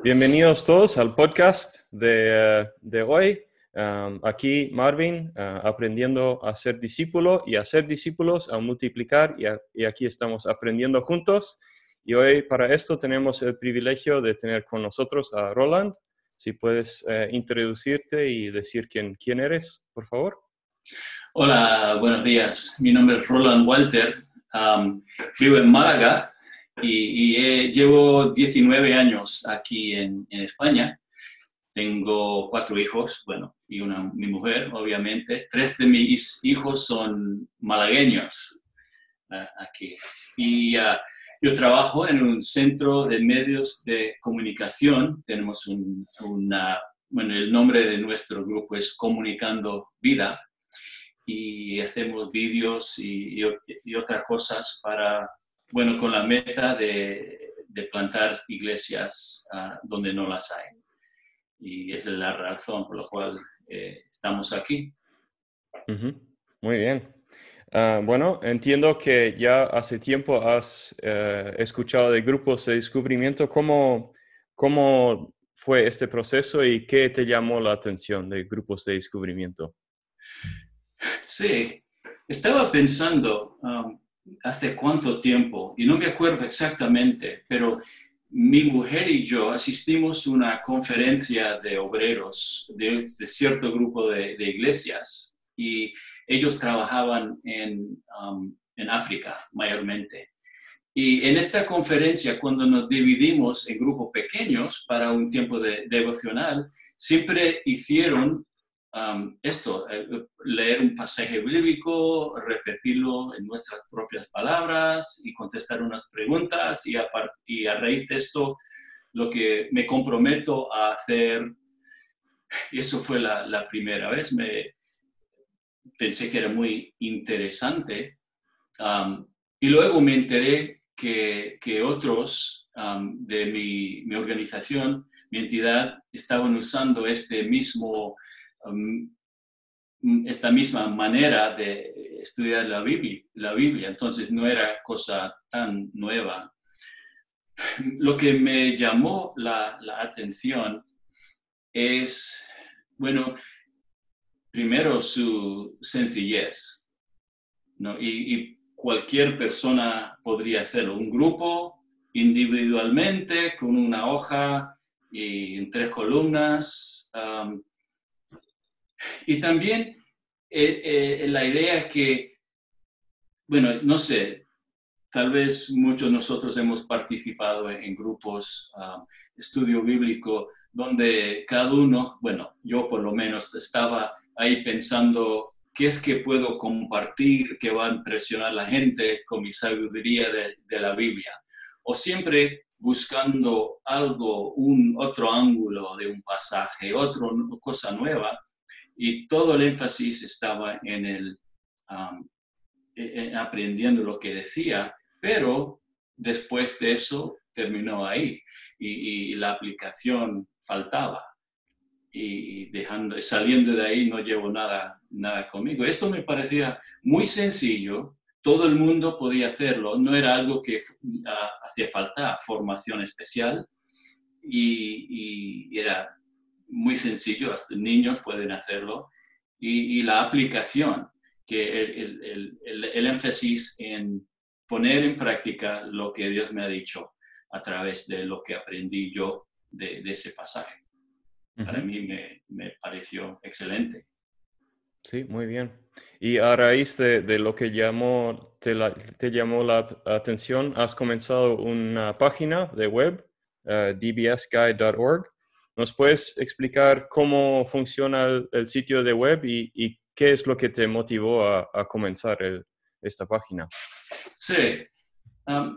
Bienvenidos todos al podcast de, eh, hoy. Um, aquí Marvin, uh, aprendiendo a ser discípulo y a ser discípulos, a multiplicar y, aquí estamos aprendiendo juntos. Y hoy para esto tenemos el privilegio de tener con nosotros a Roland. Si puedes uh, introducirte y decir quién, quién eres, por favor. Hola, buenos días. Mi nombre es Roland Walter. Vivo en Málaga y, llevo 19 años aquí en, España. Tengo cuatro hijos, bueno, y una, mi mujer, obviamente. Tres de mis hijos son malagueños uh, aquí. Y uh, yo trabajo en un centro de medios de comunicación. Tenemos un, una, bueno, el nombre de nuestro grupo es Comunicando Vida y hacemos vídeos y, y, otras cosas para, bueno, con la meta de, de plantar iglesias uh, donde no las hay. Y esa es la razón por la cual eh, estamos aquí. Muy bien. Uh, bueno, entiendo que ya hace tiempo has uh, escuchado de grupos de descubrimiento. ¿Cómo, ¿Cómo fue este proceso y qué te llamó la atención de grupos de descubrimiento? Sí, estaba pensando um, hace cuánto tiempo, y no me acuerdo exactamente, pero mi mujer y yo asistimos a una conferencia de obreros de, cierto grupo de, iglesias y ellos trabajaban en, um, en África mayormente. Y en esta conferencia, cuando nos dividimos en grupos pequeños para un tiempo de devocional, siempre hicieron esto, eh, leer un pasaje bíblico, repetirlo en nuestras propias palabras y contestar unas preguntas y a, y a raíz de esto lo que me comprometo a hacer, y eso fue la, primera vez, me pensé que era muy interesante y luego me enteré que, que otros de mi, mi organización, mi entidad, estaban usando este mismo Um, esta misma manera de estudiar la Biblia, la Biblia, entonces no era cosa tan nueva. Lo que me llamó la, atención es, bueno, primero su sencillez, ¿no? y, cualquier persona podría hacerlo, un grupo individualmente con una hoja y en tres columnas, um, y también eh, eh, la idea que, bueno, no sé, tal vez muchos de nosotros hemos participado en, grupos, um, estudio bíblico, donde cada uno, bueno, yo por lo menos estaba ahí pensando qué es que puedo compartir que va a impresionar a la gente con mi sabiduría de, de la Biblia. O siempre buscando algo, un otro ángulo de un pasaje, otra cosa nueva y todo el énfasis estaba en el e, aprendiendo lo que decía, pero después de eso terminó ahí y, la aplicación faltaba y dejando, saliendo de ahí no llevo nada, nada conmigo. Esto me parecía muy sencillo, todo el mundo podía hacerlo, no era algo que hacía falta formación especial y, y era muy sencillo, hasta niños pueden hacerlo, y, la aplicación, que el, el, énfasis en poner en práctica lo que Dios me ha dicho a través de lo que aprendí yo de, ese pasaje. Para mí me, me, pareció excelente. Sí, muy bien. Y a raíz de, de lo que llamó, te, te, llamó la atención, has comenzado una página de web, uh, dbsguide.org, ¿Nos puedes explicar cómo funciona el, sitio de web y, qué es lo que te motivó a, comenzar esta página? Sí,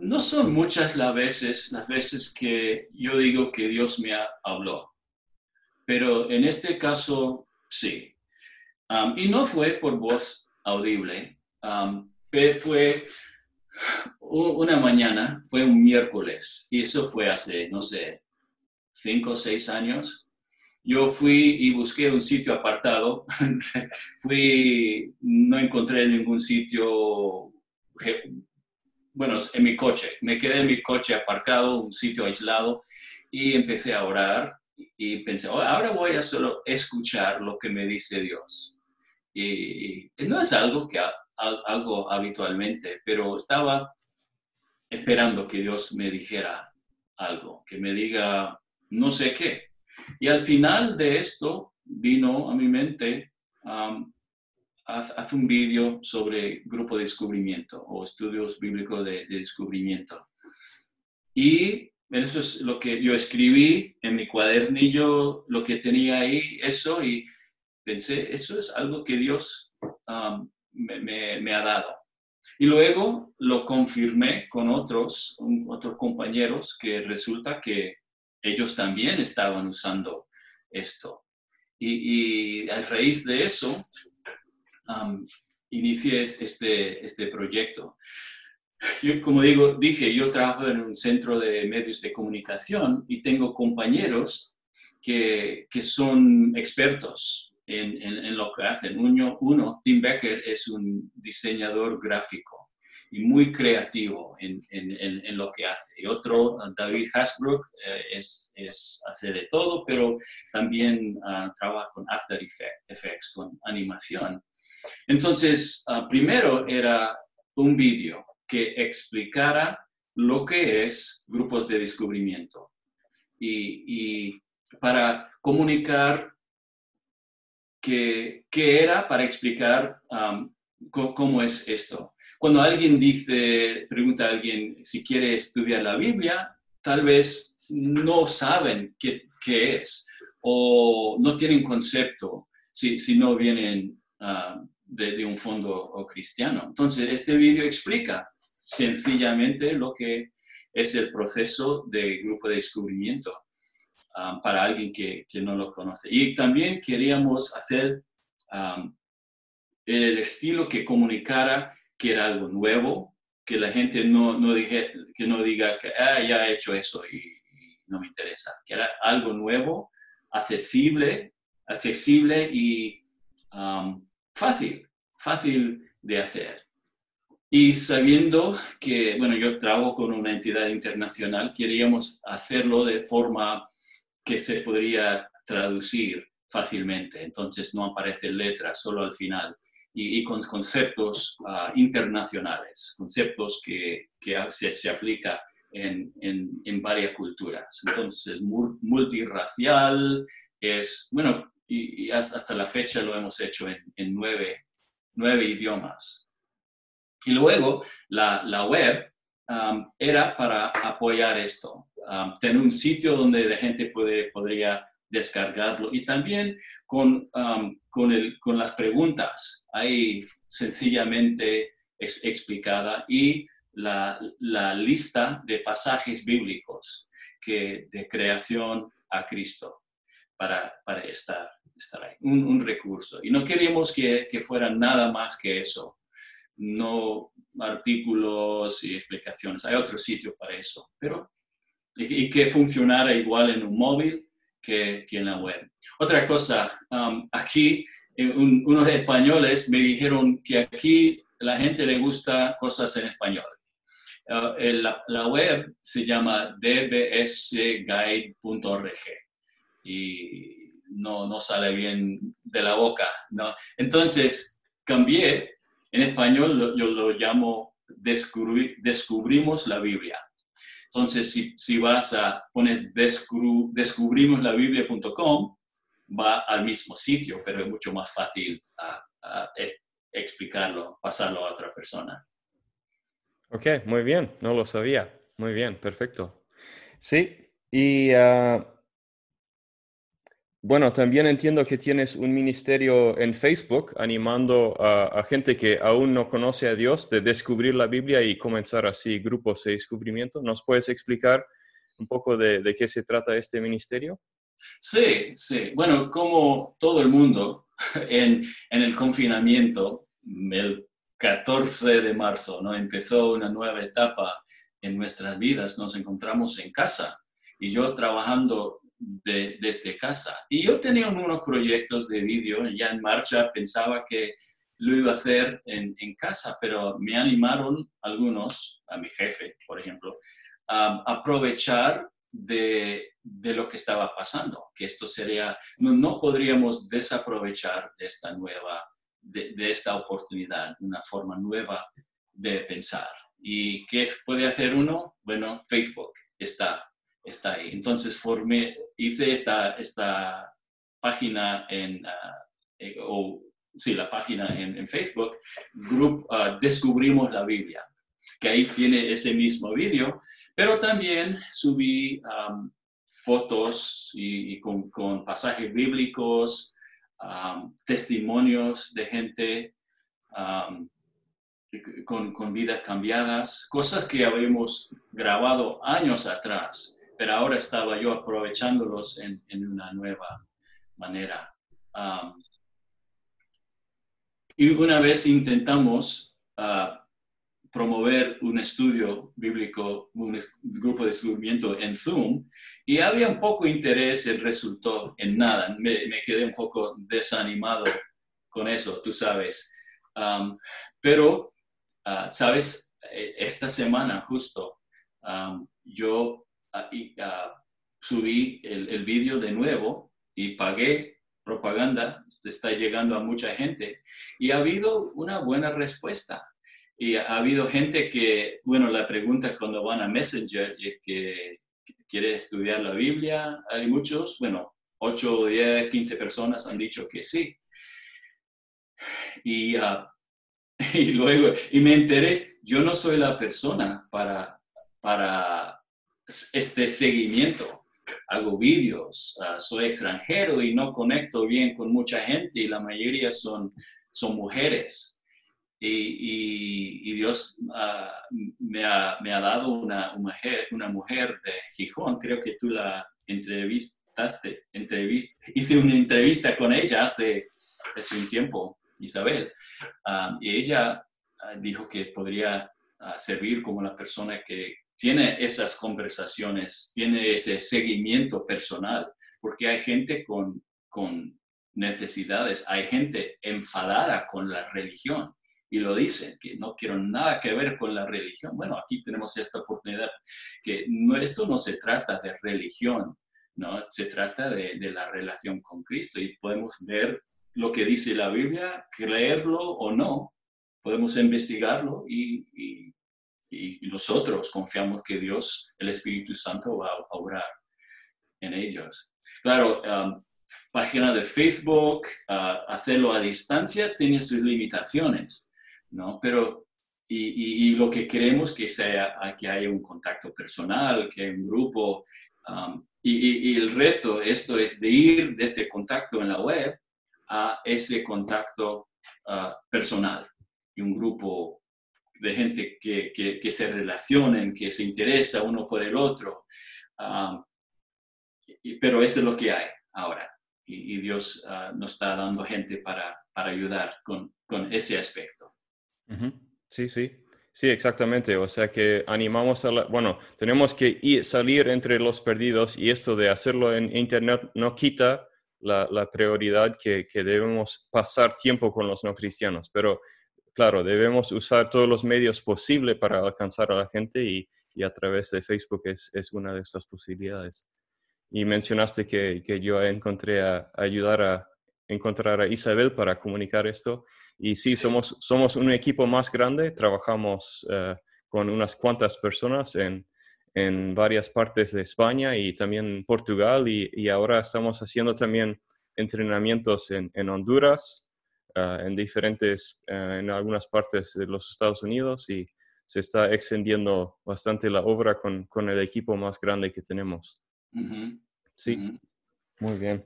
no son muchas las veces, las veces que yo digo que Dios me habló, pero en este caso sí. y no fue por voz audible, fue una mañana, fue un miércoles, y eso fue hace, no sé, cinco o seis años, yo fui y busqué un sitio apartado. fui, no encontré ningún sitio bueno, en mi coche. Me quedé en mi coche aparcado, un sitio aislado, y empecé a orar y pensé, oh, ahora voy a solo escuchar lo que me dice Dios. Y, no es algo que hago habitualmente, pero estaba esperando que Dios me dijera algo, que me diga no sé qué. Y al final de esto vino a mi mente, um, un vídeo sobre grupo de descubrimiento o estudios bíblicos de, de descubrimiento. Y eso es lo que yo escribí en mi cuadernillo, lo que tenía ahí, eso, y pensé, eso es algo que Dios me, ha dado. Y luego lo confirmé con otros, otros compañeros que resulta que ellos también estaban usando esto. Y, a raíz de eso, inicié este, este proyecto. Yo, como digo, dije, yo trabajo en un centro de medios de comunicación y tengo compañeros que, que son expertos en, en, lo que hacen. Uno, uno, Tim Becker, es un diseñador gráfico y muy creativo en, en lo que hace. Y otro, David Hasbrook, eh, es, es, hace de todo, pero también ah, trabaja con After Effects, con animación. Entonces, ah, primero era un vídeo que explicara lo que es grupos de descubrimiento y, para comunicar qué, era, para explicar um, cómo es esto. Cuando alguien dice, pregunta a alguien si quiere estudiar la Biblia, tal vez no saben qué, es o no tienen concepto si, si no vienen uh, de, un fondo cristiano. Entonces, este vídeo explica sencillamente lo que es el proceso de grupo de descubrimiento um, para alguien que, no lo conoce. Y también queríamos hacer um, el estilo que comunicara que era algo nuevo, que la gente no, no, dije, que no diga que ah, ya he hecho eso y, no me interesa, que era algo nuevo, accesible, accesible y um, fácil, fácil de hacer. Y sabiendo que, bueno, yo trabajo con una entidad internacional, queríamos hacerlo de forma que se podría traducir fácilmente. Entonces no aparecen letras, solo al final. Y, con conceptos ah, internacionales, conceptos que, que se, se aplica en, en, varias culturas. Entonces es multirracial, es, bueno, y, hasta la fecha lo hemos hecho en, en nueve, nueve idiomas. Y luego la, la web um, era para apoyar esto, um, tener un sitio donde la gente puede, podría descargarlo. Y también con, um, con, el, con, las preguntas. Ahí sencillamente explicada. Y la, la, lista de pasajes bíblicos que, de creación a Cristo para, para estar, estar ahí, un, un, recurso. Y no queríamos que, que fuera nada más que eso. No artículos y explicaciones. Hay otro sitio para eso, pero y, que funcionara igual en un móvil que, en la web. Otra cosa, um, aquí eh, unos españoles me dijeron que aquí la gente le gusta cosas en español. Uh, la, web se llama dbsguide.org y no, no sale bien de la boca. ¿no? Entonces cambié en español yo lo llamo descubrimos la Biblia. Entonces, si, vas a, pones descubrimoslabiblia.com, va al mismo sitio, pero es mucho más fácil explicarlo, pasarlo a otra persona. Ok, muy bien, no lo sabía. Muy bien, perfecto. Sí, y ah, bueno, también entiendo que tienes un ministerio en Facebook animando a, gente que aún no conoce a Dios de descubrir la Biblia y comenzar así grupos de descubrimiento. ¿Nos puedes explicar un poco de, qué se trata este ministerio? Sí, sí. Bueno, como todo el mundo en, en el confinamiento, el 14 de marzo, ¿no? empezó una nueva etapa en nuestras vidas. Nos encontramos en casa y yo trabajando desde casa. Y yo tenía unos proyectos de vídeo ya en marcha, pensaba que lo iba a hacer en, casa, pero me animaron algunos, a mi jefe, por ejemplo, a aprovechar de, lo que estaba pasando, que esto sería, no, podríamos desaprovechar de esta nueva, de, esta oportunidad, una forma nueva de pensar. ¿Y qué puede hacer uno? Bueno, Facebook está, está ahí. Entonces formé, hice esta, esta página en, ah, eh, o sí, la página en, Facebook, Group ah, Descubrimos la Biblia, que ahí tiene ese mismo vídeo, pero también subí fotos y, con, pasajes bíblicos, testimonios de gente con, con, vidas cambiadas, cosas que habíamos grabado años atrás, pero ahora estaba yo aprovechándolos en, en una nueva manera. y una vez intentamos uh, promover un estudio bíblico, un grupo de descubrimiento en Zoom, y había un poco interés, y resultó en nada. Me, quedé un poco desanimado con eso, tú sabes. Pero, uh, sabes, e, esta semana justo yo uh, subí el, el vídeo de nuevo y pagué propaganda, está llegando a mucha gente y ha habido una buena respuesta. Y ha habido gente que, bueno, la pregunta cuando van a Messenger es que quiere estudiar la Biblia. Hay muchos, bueno, 8, 10, 15 personas han dicho que sí. Y, ah, y luego, y me enteré, yo no soy la persona para, para este seguimiento. Hago vídeos, ah, soy extranjero y no conecto bien con mucha gente y la mayoría son, son mujeres. Y, Dios ah, me, ha, dado una, mujer, una mujer de Gijón, creo que tú la entrevistaste, hice una entrevista con ella hace, hace un tiempo, Isabel, ah, y ella dijo que podría servir como la persona que tiene esas conversaciones, tiene ese seguimiento personal, porque hay gente con, con necesidades, hay gente enfadada con la religión y lo dicen, que no quiero nada que ver con la religión. Bueno, aquí tenemos esta oportunidad, que esto no se trata de religión, ¿no? Se trata de, la relación con Cristo y podemos ver lo que dice la Biblia, creerlo o no, podemos investigarlo y, nosotros confiamos que Dios, el Espíritu Santo, va a obrar en ellos. Claro, um, página de Facebook, uh, hacerlo a distancia tiene sus limitaciones. ¿no? Pero, y, lo que queremos que sea que haya un contacto personal, que haya un grupo, um, y, el reto, esto es de ir de este contacto en la web a ese contacto uh, personal y un grupo de gente que, que, se relacionen, que se interesa uno por el otro. Um, pero eso es lo que hay ahora. Y, Dios uh, nos está dando gente para, para ayudar con, con ese aspecto. Sí, sí. Sí, exactamente. O sea que animamos a la... Bueno, tenemos que ir, salir entre los perdidos y esto de hacerlo en Internet no quita la, prioridad que, debemos pasar tiempo con los no cristianos. Pero claro, debemos usar todos los medios posibles para alcanzar a la gente y, a través de Facebook es, una de estas posibilidades. Y mencionaste que, yo encontré a ayudar a encontrar a Isabel para comunicar esto. Y sí, Somos, somos un equipo más grande, trabajamos eh, con unas cuantas personas en, en, varias partes de España y también Portugal y, y ahora estamos haciendo también entrenamientos en, en Honduras, eh, en diferentes, eh, en algunas partes de los Estados Unidos y se está extendiendo bastante la obra con, con el equipo más grande que tenemos. Sí, muy bien.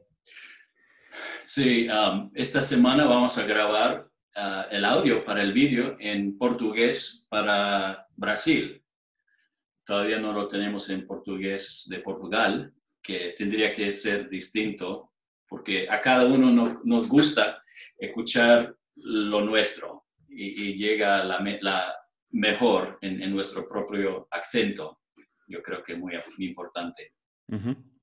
Sí, um, esta semana vamos a grabar uh, el audio para el vídeo en portugués para Brasil. Todavía no lo tenemos en portugués de Portugal, que tendría que ser distinto, porque a cada uno nos gusta escuchar lo nuestro y, llega la, la mejor en, nuestro propio acento. Yo creo que es muy, importante.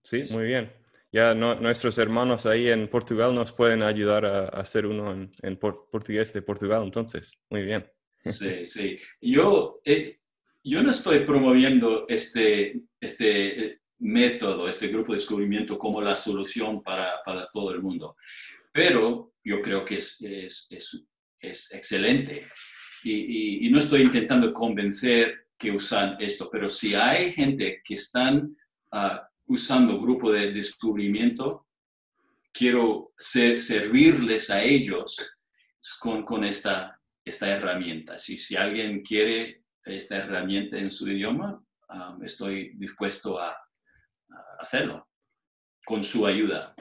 Sí, muy bien. ya nuestros hermanos ahí en Portugal nos pueden ayudar a, hacer uno en, portugués de Portugal, entonces, muy bien. Sí, sí. Yo, eh, yo no estoy promoviendo este, este eh, método, este grupo de descubrimiento como la solución para, para todo el mundo, pero yo creo que es, es, es, excelente. Y, y, no estoy intentando convencer que usan esto, pero si hay gente que están ah, usando grupo de descubrimiento, quiero servirles a ellos con, con esta, esta herramienta. Si, si alguien quiere esta herramienta en su idioma, um, estoy dispuesto a, hacerlo con su ayuda.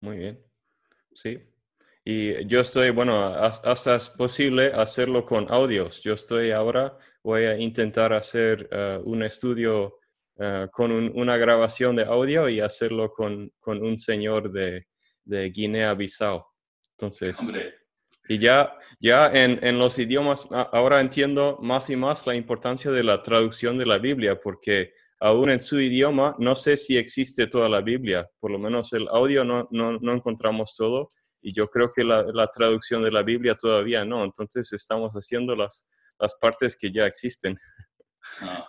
Muy bien. Sí. Y yo estoy, bueno, hasta es posible hacerlo con audios. Yo estoy ahora, voy a intentar hacer uh, un estudio uh, con una grabación de audio y hacerlo con, con un señor de, de Guinea-Bissau. Entonces, y ya, ya en, en, los idiomas, ahora entiendo más y más la importancia de la traducción de la Biblia, porque aún en su idioma no sé si existe toda la Biblia, por lo menos el audio no, no, no encontramos todo, y yo creo que la, la, traducción de la Biblia todavía no, entonces estamos haciendo las, las partes que ya existen. Ah.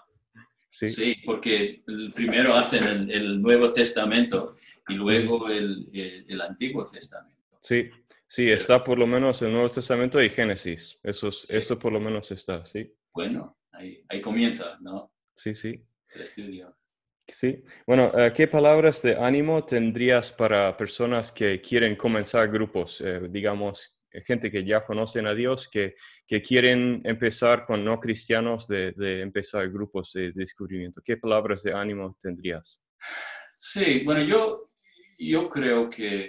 Sí. sí. porque primero hacen el, el, Nuevo Testamento y luego el, el, el Antiguo Testamento. Sí, Sí, está por lo menos el Nuevo Testamento y Génesis. Eso, eso por lo menos está, sí. Bueno, ahí, ahí comienza, ¿no? Sí, sí. El estudio. Sí. Bueno, eh, ¿qué palabras de ánimo tendrías para personas que quieren comenzar grupos? Eh, digamos, gente que ya conocen a Dios, que, que quieren empezar con no cristianos de, de, empezar grupos de descubrimiento. ¿Qué palabras de ánimo tendrías? Sí, bueno, yo, yo creo que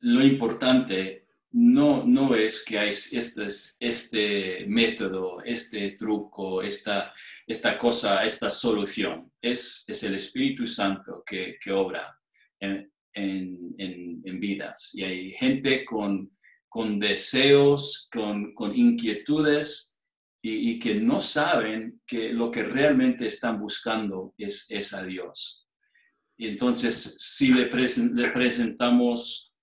lo importante no, no es que hay este, este método, este truco, esta, esta cosa, esta solución. Es, es el Espíritu Santo que, obra en, en, en, vidas. Y hay gente con, con deseos, con, con inquietudes y, que no saben que lo que realmente están buscando es, es a Dios. Y entonces, si le, le presentamos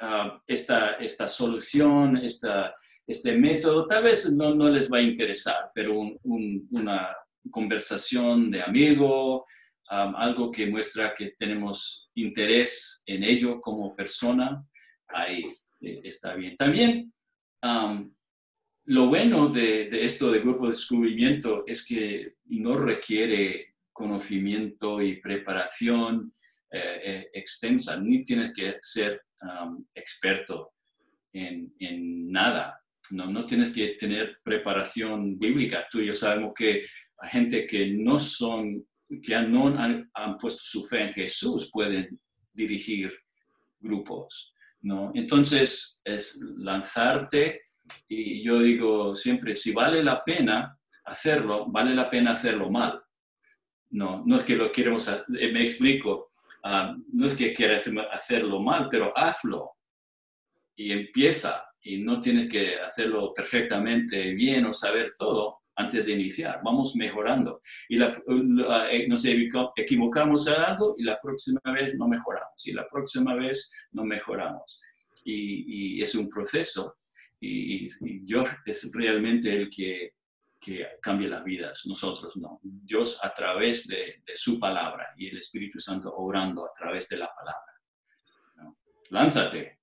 Ah, esta, esta solución, este método, tal vez no, no les va a interesar, pero una conversación de amigo, algo que muestra que tenemos interés en ello como persona, ahí eh, está bien. También lo bueno de, de, esto de grupo de descubrimiento es que no requiere conocimiento y preparación eh, eh, extensa, ni tienes que ser Experto en, en, nada. No, no tienes que tener preparación bíblica. Tú y yo sabemos que gente que no son, que no han, han puesto su fe en Jesús pueden dirigir grupos. ¿no? Entonces, es lanzarte y yo digo siempre, si vale la pena hacerlo, vale la pena hacerlo mal. No, no es que lo queremos, me explico, Ah, no es que quieras hacerlo mal, pero hazlo y empieza y no tienes que hacerlo perfectamente bien o saber todo antes de iniciar. Vamos mejorando. Y la, eh, nos equivocamos en algo y la próxima vez no mejoramos. Y la próxima vez no mejoramos. Y, es un proceso. Y, y, yo es realmente el que que cambie las vidas, nosotros no. Dios a través de, su palabra y el Espíritu Santo obrando a través de la palabra. Lánzate.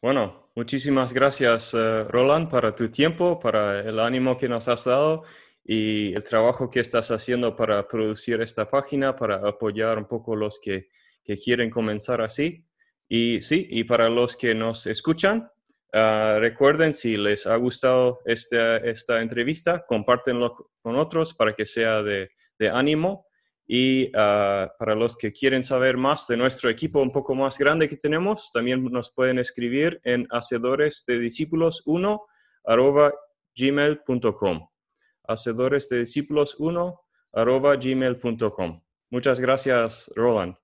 Bueno, muchísimas gracias, eh, Roland, para tu tiempo, para el ánimo que nos has dado y el trabajo que estás haciendo para producir esta página, para apoyar un poco los que, que quieren comenzar así. Y sí, y para los que nos escuchan, Ah, recuerden, si les ha gustado esta, esta entrevista, compártenlo con otros para que sea de, de ánimo. Y ah, para los que quieren saber más de nuestro equipo un poco más grande que tenemos, también nos pueden escribir en hacedores de discípulos 1 gmail.com. Hacedores de discípulos 1 gmail.com. Muchas gracias, Roland.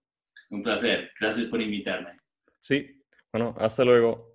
Un placer. Gracias por invitarme. Sí. Bueno, hasta luego.